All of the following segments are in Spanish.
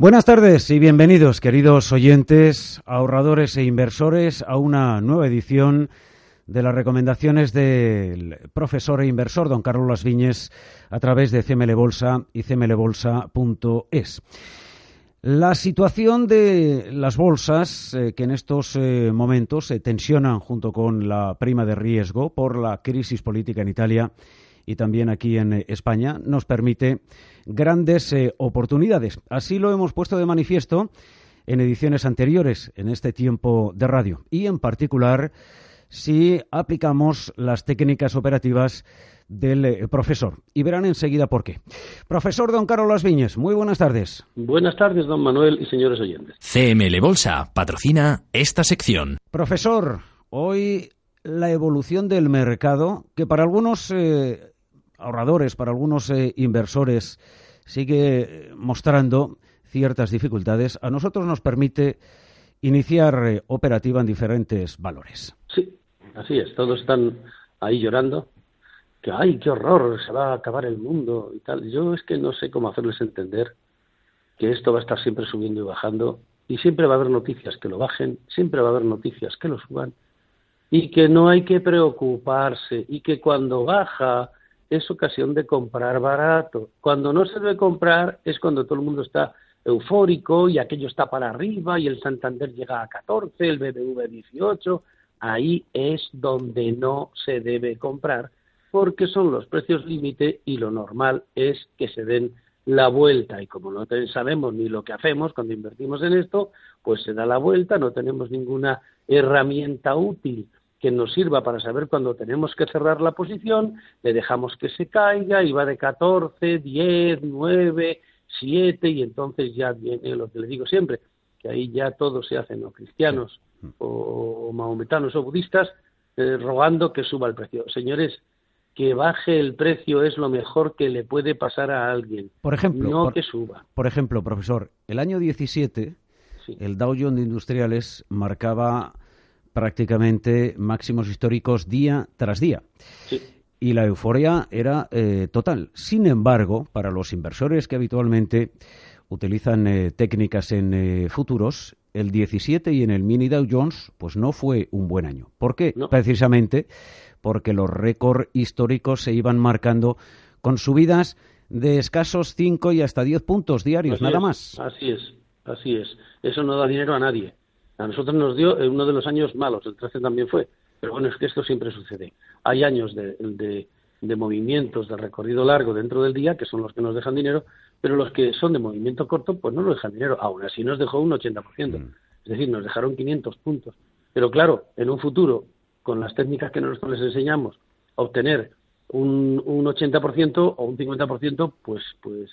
Buenas tardes y bienvenidos, queridos oyentes, ahorradores e inversores, a una nueva edición de las recomendaciones del profesor e inversor don Carlos Las Viñes a través de CML Bolsa y cmlbolsa.es. La situación de las bolsas eh, que en estos eh, momentos se tensionan junto con la prima de riesgo por la crisis política en Italia y también aquí en eh, España nos permite grandes eh, oportunidades. Así lo hemos puesto de manifiesto en ediciones anteriores en este tiempo de radio y en particular si aplicamos las técnicas operativas del eh, profesor. Y verán enseguida por qué. Profesor don Carlos Las Viñes, muy buenas tardes. Buenas tardes, don Manuel y señores oyentes. CML Bolsa patrocina esta sección. Profesor, hoy la evolución del mercado, que para algunos ahorradores, para algunos eh, inversores, sigue eh, mostrando ciertas dificultades, a nosotros nos permite iniciar eh, operativa en diferentes valores. Sí, así es. Todos están ahí llorando. Que, ay, qué horror, se va a acabar el mundo y tal. Yo es que no sé cómo hacerles entender que esto va a estar siempre subiendo y bajando y siempre va a haber noticias que lo bajen, siempre va a haber noticias que lo suban y que no hay que preocuparse y que cuando baja es ocasión de comprar barato. Cuando no se debe comprar es cuando todo el mundo está eufórico y aquello está para arriba y el Santander llega a 14, el BBV 18. Ahí es donde no se debe comprar porque son los precios límite y lo normal es que se den la vuelta y como no sabemos ni lo que hacemos cuando invertimos en esto, pues se da la vuelta, no tenemos ninguna herramienta útil que nos sirva para saber cuándo tenemos que cerrar la posición, le dejamos que se caiga y va de 14, 10, 9, 7 y entonces ya viene lo que le digo siempre, que ahí ya todos se hacen o cristianos o, mahometanos o budistas eh, rogando que suba el precio. Señores, que baje el precio es lo mejor que le puede pasar a alguien. Por ejemplo, no que suba. Por ejemplo, profesor, el año 17 el Dow Jones de Industriales marcaba prácticamente máximos históricos día tras día. Y la euforia era eh, total. Sin embargo, para los inversores que habitualmente utilizan eh, técnicas en eh, futuros, el 17 y en el mini Dow Jones, pues no fue un buen año. ¿Por qué? Precisamente porque los récords históricos se iban marcando con subidas de escasos 5 y hasta 10 puntos diarios, nada más. Así es, así es. Eso no da dinero a nadie. A nosotros nos dio uno de los años malos, el 13 también fue, pero bueno, es que esto siempre sucede. Hay años de, de, movimientos de recorrido largo dentro del día, que son los que nos dejan dinero, pero los que son de movimiento corto, pues no nos dejan dinero. Aún así nos dejó un 80%. Mm. Es decir, nos dejaron 500 puntos. Pero claro, en un futuro, con las técnicas que nosotros les enseñamos, obtener un, un 80% o un 50%, pues, pues,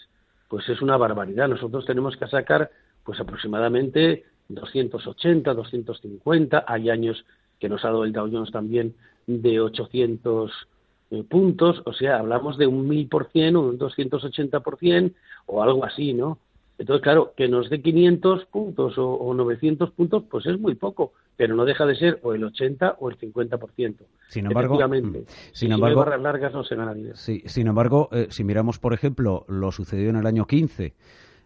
pues es una barbaridad. Nosotros tenemos que sacar pues aproximadamente 280, 250, hay años que nos ha dado el Dow Jones también de 800 eh, puntos, o sea, hablamos de un 1000% o un 280% o algo así, ¿no? Entonces, claro, que nos dé 500 puntos o, 900 puntos, pues es muy poco, pero no deja de ser o el 80 o el 50%. Sin embargo, mm, sin embargo, barras largas no se gana dinero. Sí, sin embargo, eh, si miramos, por ejemplo, lo sucedido en el año 15,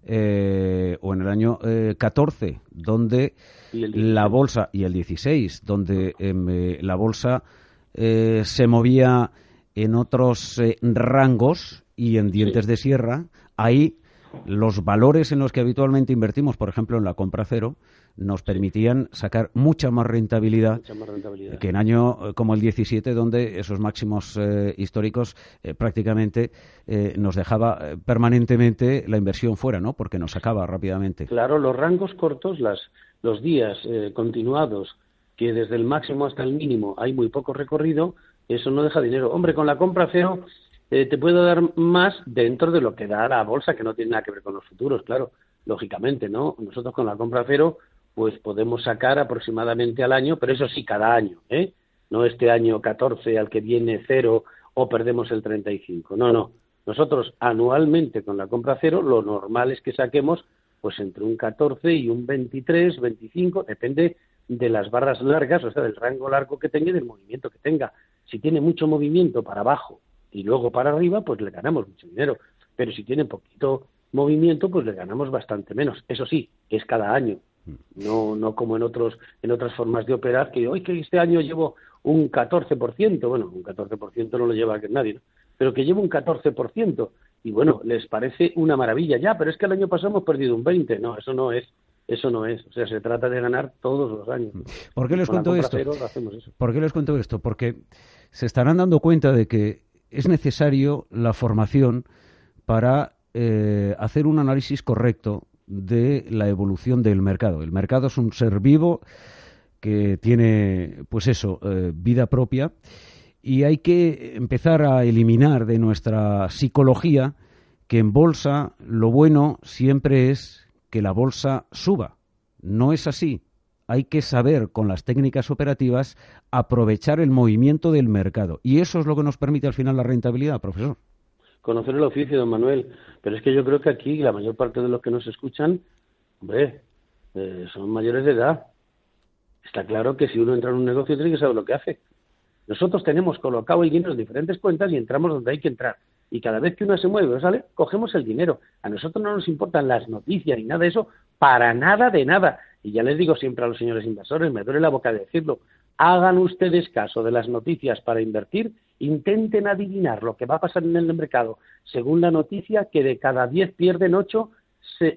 eh, o en el año 14, eh, donde la bolsa, y el 16, donde em, eh, la bolsa se movía en otros rangos y en dientes de sierra, ahí los valores en los que habitualmente invertimos, por ejemplo, en la compra cero, nos permitían sacar mucha más rentabilidad, que en año eh, como el 17, donde esos máximos eh, históricos eh, prácticamente nos dejaba permanentemente la inversión fuera, ¿no? Porque nos sacaba rápidamente. Claro, los rangos cortos, las, los días continuados, que desde el máximo hasta el mínimo hay muy poco recorrido, eso no deja dinero. Hombre, con la compra cero te puedo dar más dentro de lo que da la bolsa, que no tiene nada que ver con los futuros, claro, lógicamente, ¿no? Nosotros con la compra cero pues podemos sacar aproximadamente al año, pero eso sí, cada año, ¿eh? No este año 14 al que viene cero o perdemos el 35. No, no. Nosotros anualmente con la compra cero, lo normal es que saquemos pues entre un 14 y un 23, 25, depende de las barras largas, o sea, del rango largo que tenga y del movimiento que tenga. Si tiene mucho movimiento para abajo y luego para arriba, pues le ganamos mucho dinero. Pero si tiene poquito movimiento, pues le ganamos bastante menos. Eso sí, es cada año. No, no como en otros, en otras formas de operar, que hoy que este año llevo un 14%, bueno, un 14% no lo lleva nadie, ¿no? pero que llevo un 14%, y bueno, les parece una maravilla ya, pero es que el año pasado hemos perdido un 20%, no, eso no es, eso no es, o sea, se trata de ganar todos los años. ¿Por qué les cuento esto? ¿Por qué les cuento esto? Porque se estarán dando cuenta de que es necesario la formación para eh, hacer un análisis correcto de la evolución del mercado. El mercado es un ser vivo que tiene, pues eso, eh, vida propia y hay que empezar a eliminar de nuestra psicología que en bolsa lo bueno siempre es que la bolsa suba. No es así. Hay que saber con las técnicas operativas aprovechar el movimiento del mercado. Y eso es lo que nos permite al final la rentabilidad, profesor. Conocer el oficio, don Manuel. Pero es que yo creo que aquí la mayor parte de los que nos escuchan, hombre, eh, son mayores de edad. Está claro que si uno entra en un negocio tiene que saber lo que hace. Nosotros tenemos colocado el dinero en diferentes cuentas y entramos donde hay que entrar. Y cada vez que uno se mueve sale, cogemos el dinero. A nosotros no nos importan las noticias ni nada de eso, para nada de nada. Y ya les digo siempre a los señores inversores, me duele la boca de decirlo, hagan ustedes caso de las noticias para invertir, intenten adivinar lo que va a pasar en el mercado según la noticia, que de cada diez pierden ocho,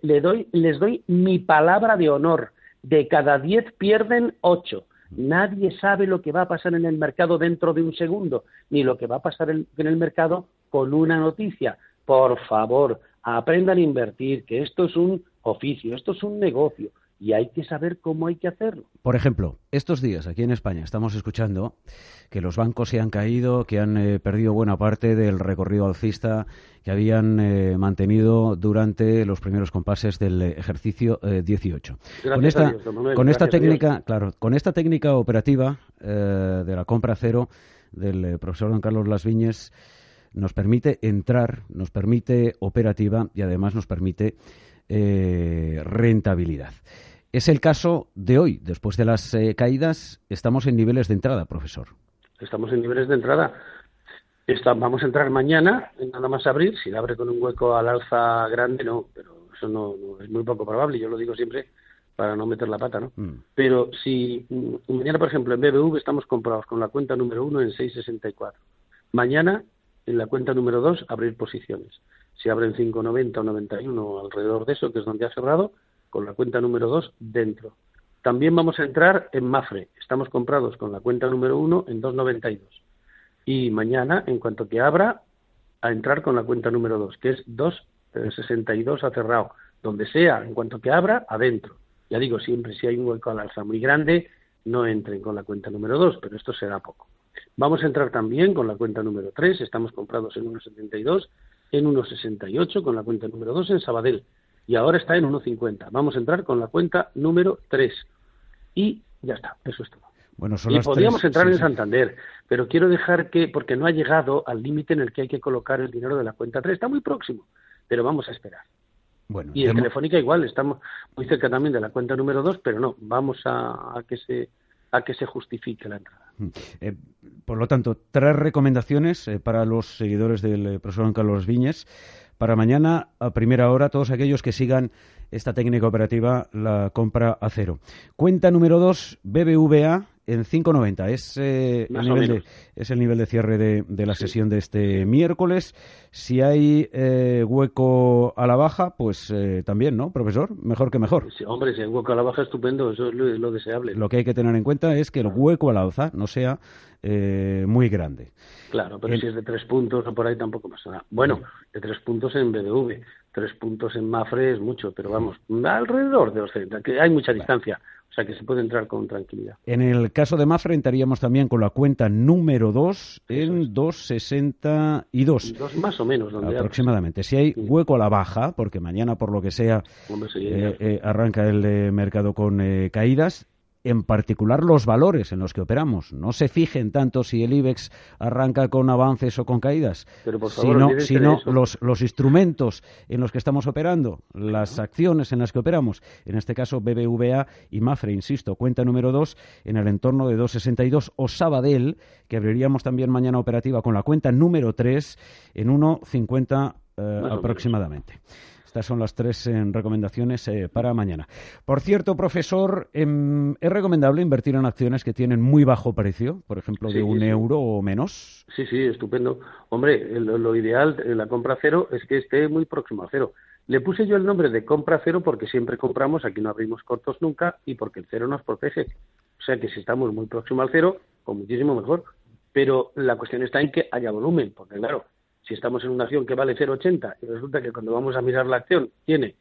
le doy, les doy mi palabra de honor, de cada diez pierden ocho. Nadie sabe lo que va a pasar en el mercado dentro de un segundo, ni lo que va a pasar en, el mercado con una noticia. Por favor, aprendan a invertir, que esto es un oficio, esto es un negocio y hay que saber cómo hay que hacerlo. Por ejemplo, estos días aquí en España estamos escuchando que los bancos se han caído, que han eh, perdido buena parte del recorrido alcista que habían eh, mantenido durante los primeros compases del ejercicio 18. Eh, con esta, con esta técnica, claro, con esta técnica operativa de la compra cero del profesor don Carlos Las Viñes nos permite entrar, nos permite operativa y además nos permite rentabilidad. Es el caso de hoy. Después de las eh, caídas, estamos en niveles de entrada, profesor. Estamos en niveles de entrada. vamos a entrar mañana, nada más abrir. Si abre con un hueco al alza grande, no, pero eso no, es muy poco probable. Yo lo digo siempre para no meter la pata, ¿no? Mm. Pero si mm, mañana, por ejemplo, en BBV estamos comprados con la cuenta número uno en 6.64. Mañana, en la cuenta número dos, abrir posiciones. Si abren 5.90 o 91 alrededor de eso, que es donde ha cerrado, con la cuenta número 2 dentro. También vamos a entrar en Mafre. Estamos comprados con la cuenta número 1 en 2.92. Y mañana, en cuanto que abra, a entrar con la cuenta número 2, que es 2.62 a cerrado. Donde sea, en cuanto que abra, adentro. Ya digo, siempre si hay un hueco al alza muy grande, no entren con la cuenta número 2, pero esto será poco. Vamos a entrar también con la cuenta número 3, estamos comprados en 1.72, en 1.68 con la cuenta número 2 en Sabadell y ahora está en 1,50. Vamos a entrar con la cuenta número 3. Y ya está, eso es todo. Bueno, son y podríamos entrar en Santander, pero quiero dejar que, porque no ha llegado al límite en el que hay que colocar el dinero de la cuenta 3, está muy próximo, pero vamos a esperar. Bueno, y en Telefónica igual, estamos muy cerca también de la cuenta número 2, pero no, vamos a, que se a que se justifique la entrada. Mm. Eh, por lo tanto, tres recomendaciones eh, para los seguidores del eh, profesor Carlos Viñes para mañana a primera hora todos aquellos que sigan esta técnica operativa, la compra a cero. Cuenta número dos, BBVA en 5.90. Es, eh, el nivel de, es el nivel de cierre de, la sesión de este miércoles. Si hay eh, hueco a la baja, pues eh, también, ¿no, profesor? Mejor que mejor. hombre, si hay hueco a la baja, estupendo. Eso es lo, deseable. Lo que hay que tener en cuenta es que el hueco a la alza no sea muy grande. Claro, pero si es de tres puntos o por ahí tampoco pasa nada. Bueno, de tres puntos en BBV, tres puntos en Mafre es mucho, pero vamos, alrededor de los 30, que hay mucha distancia. O sea que se puede entrar con tranquilidad. En el caso de Mafre entraríamos también con la cuenta número 2 en 2.62. Dos más o menos. Donde aproximadamente. Si hay hueco a la baja, porque mañana por lo que sea eh, eh, arranca el eh, mercado con caídas, en particular los valores en los que operamos. No se fijen tanto si el IBEX arranca con avances o con caídas, sino, los, los, instrumentos en los que estamos operando, las acciones en las que operamos, en este caso BBVA y Mafre, insisto, cuenta número 2 en el entorno de 2,62 o Sabadell, que abriríamos también mañana operativa con la cuenta número 3 en 1,50 eh, aproximadamente. Estas son las tres eh, recomendaciones eh, para mañana. Por cierto, profesor, em, ¿es recomendable invertir en acciones que tienen muy bajo precio, por ejemplo, de un euro o menos? Sí, sí, estupendo. Hombre, lo, ideal, la compra cero, es que esté muy próximo a cero. Le puse yo el nombre de compra cero porque siempre compramos, aquí no abrimos cortos nunca y porque el cero nos protege. O sea que si estamos muy próximo al cero, pues muchísimo mejor. Pero la cuestión está en que haya volumen, porque claro, si estamos en una acción que vale 0,80 y resulta que cuando vamos a mirar la acción tiene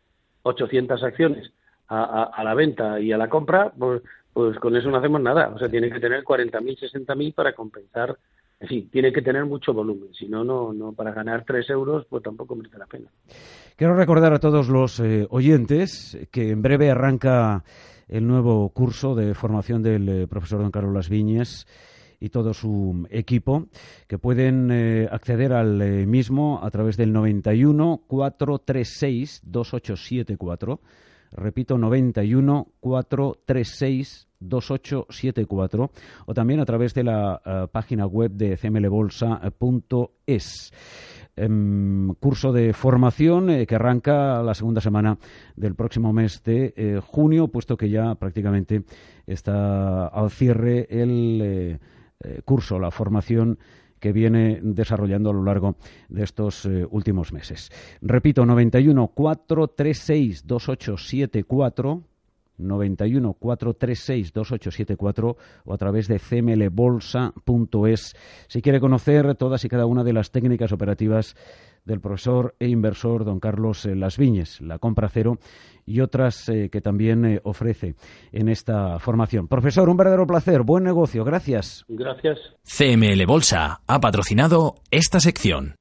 800 acciones a, la venta y a la compra, pues, pues con eso no hacemos nada. O sea, tiene que tener 40.000, 60.000 para compensar. En fin, tiene que tener mucho volumen. Si no, no, no para ganar 3 euros, pues tampoco merece la pena. Quiero recordar a todos los eh, oyentes que en breve arranca el nuevo curso de formación del eh, profesor don Carlos Las Viñes y todo su equipo, que pueden eh, acceder al eh, mismo a través del 91 436 2874. Repito, 91 436 2874 o también a través de la eh, página web de cmlbolsa.es. Em, curso de formación que arranca la segunda semana del próximo mes de junio, puesto que ya prácticamente está al cierre el curso, la formación que viene desarrollando a lo largo de estos eh, últimos meses. Repito, 91 436 2874 91 436 2874 o a través de cmlbolsa.es si quiere conocer todas y cada una de las técnicas operativas del profesor e inversor don Carlos eh, Las Viñes, la compra cero y otras eh, que también eh, ofrece en esta formación. Profesor, un verdadero placer, buen negocio, gracias. Gracias. CML Bolsa ha patrocinado esta sección.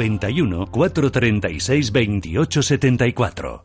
91 436 28 74.